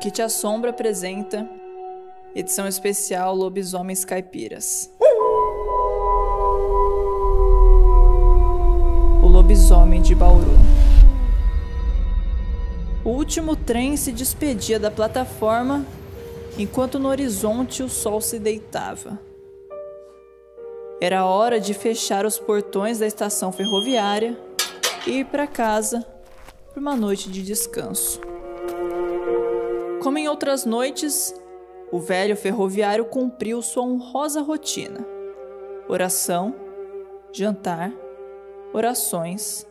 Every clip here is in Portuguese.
que te assombra apresenta edição especial Lobisomens Caipiras. O lobisomem de Bauru. O último trem se despedia da plataforma enquanto no horizonte o sol se deitava. Era hora de fechar os portões da estação ferroviária e ir para casa para uma noite de descanso. Como em outras noites, o velho ferroviário cumpriu sua honrosa rotina: oração, jantar, orações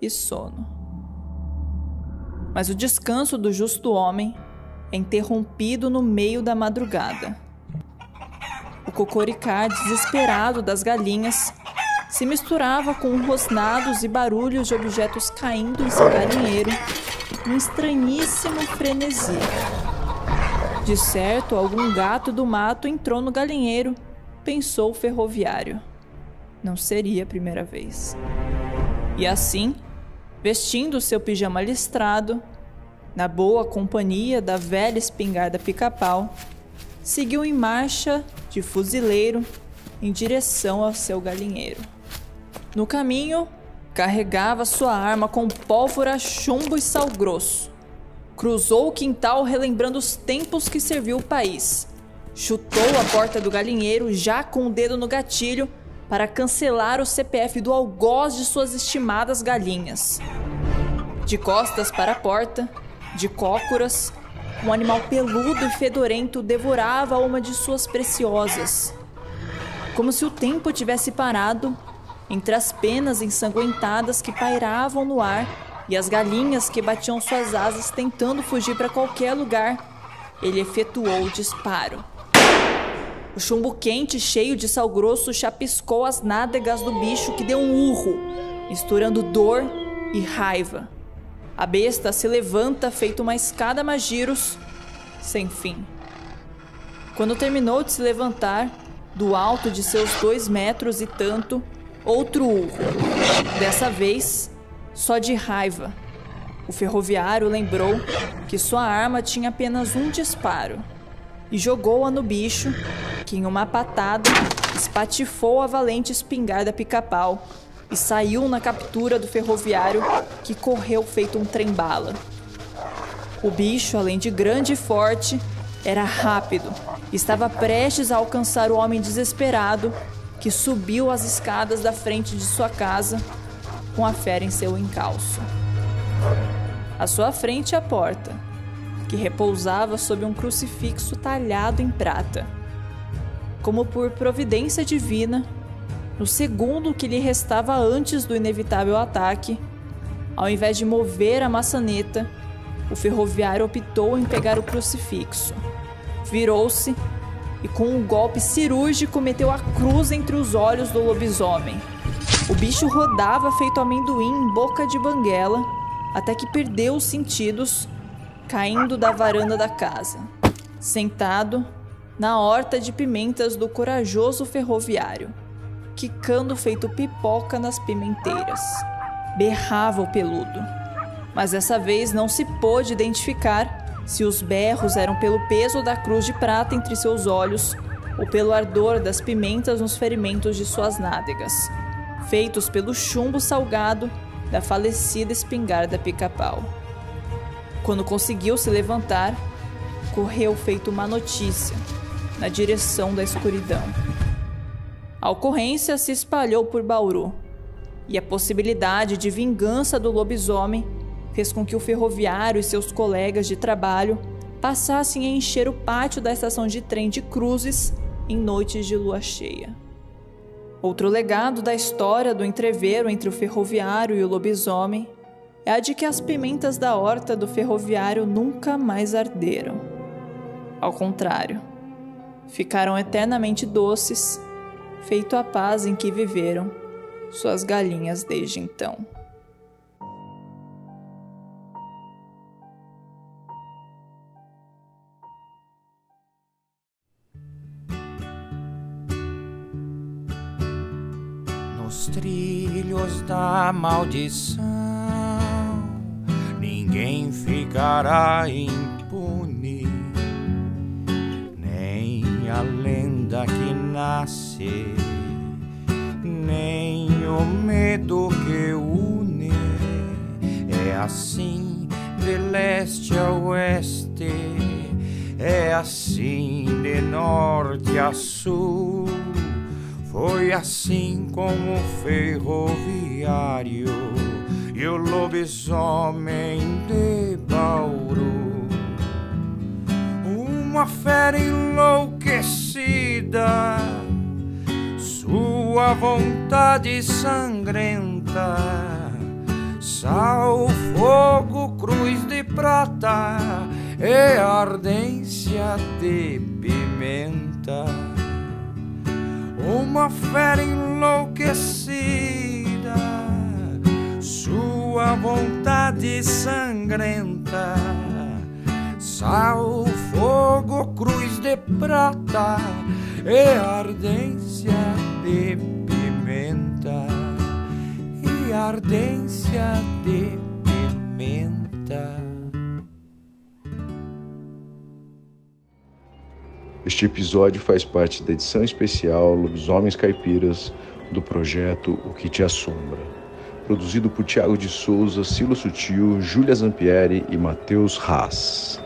e sono. Mas o descanso do justo homem é interrompido no meio da madrugada. O cocoricar desesperado das galinhas se misturava com rosnados e barulhos de objetos caindo em seu galinheiro num estranhíssimo frenesi. De certo, algum gato do mato entrou no galinheiro, pensou o ferroviário. Não seria a primeira vez. E assim, vestindo seu pijama listrado, na boa companhia da velha espingarda pica-pau, seguiu em marcha de fuzileiro em direção ao seu galinheiro. No caminho, Carregava sua arma com pólvora, chumbo e sal grosso. Cruzou o quintal relembrando os tempos que serviu o país. Chutou a porta do galinheiro, já com o dedo no gatilho, para cancelar o CPF do algoz de suas estimadas galinhas. De costas para a porta, de cócoras, um animal peludo e fedorento devorava uma de suas preciosas. Como se o tempo tivesse parado entre as penas ensanguentadas que pairavam no ar e as galinhas que batiam suas asas tentando fugir para qualquer lugar, ele efetuou o disparo. O chumbo quente, cheio de sal grosso, chapiscou as nádegas do bicho que deu um urro, misturando dor e raiva. A besta se levanta feito uma escada magiros sem fim. Quando terminou de se levantar, do alto de seus dois metros e tanto, Outro urro. Dessa vez, só de raiva. O ferroviário lembrou que sua arma tinha apenas um disparo e jogou-a no bicho, que em uma patada espatifou a valente espingarda pica-pau e saiu na captura do ferroviário que correu feito um trem-bala. O bicho, além de grande e forte, era rápido. Estava prestes a alcançar o homem desesperado que subiu as escadas da frente de sua casa com a fera em seu encalço. À sua frente, a porta, que repousava sob um crucifixo talhado em prata. Como por providência divina, no segundo que lhe restava antes do inevitável ataque, ao invés de mover a maçaneta, o ferroviário optou em pegar o crucifixo. Virou-se e com um golpe cirúrgico meteu a cruz entre os olhos do lobisomem. O bicho rodava feito amendoim em boca de banguela até que perdeu os sentidos, caindo da varanda da casa. Sentado na horta de pimentas do corajoso ferroviário, quicando feito pipoca nas pimenteiras. Berrava o peludo, mas dessa vez não se pôde identificar se os berros eram pelo peso da cruz de prata entre seus olhos ou pelo ardor das pimentas nos ferimentos de suas nádegas, feitos pelo chumbo salgado da falecida espingarda pica-pau. Quando conseguiu se levantar, correu feito uma notícia na direção da escuridão. A ocorrência se espalhou por Bauru e a possibilidade de vingança do lobisomem fez com que o ferroviário e seus colegas de trabalho passassem a encher o pátio da estação de trem de Cruzes em noites de lua cheia. Outro legado da história do entreveiro entre o ferroviário e o lobisomem é a de que as pimentas da horta do ferroviário nunca mais arderam. Ao contrário, ficaram eternamente doces, feito a paz em que viveram suas galinhas desde então. Trilhos da maldição. Ninguém ficará impune, nem a lenda que nasce, nem o medo que une. É assim de leste a oeste, é assim de norte a sul. Foi assim como o ferroviário e o lobisomem de Bauru. Uma fera enlouquecida, sua vontade sangrenta, sal, fogo, cruz de prata e ardência de pimenta. Uma fera enlouquecida, sua vontade sangrenta, sal, fogo, cruz de prata e ardência de pimenta, e ardência de pimenta. Este episódio faz parte da edição especial Lobisomens Caipiras do projeto O Que Te Assombra, produzido por Tiago de Souza, Silo Sutil, Júlia Zampieri e Matheus Haas.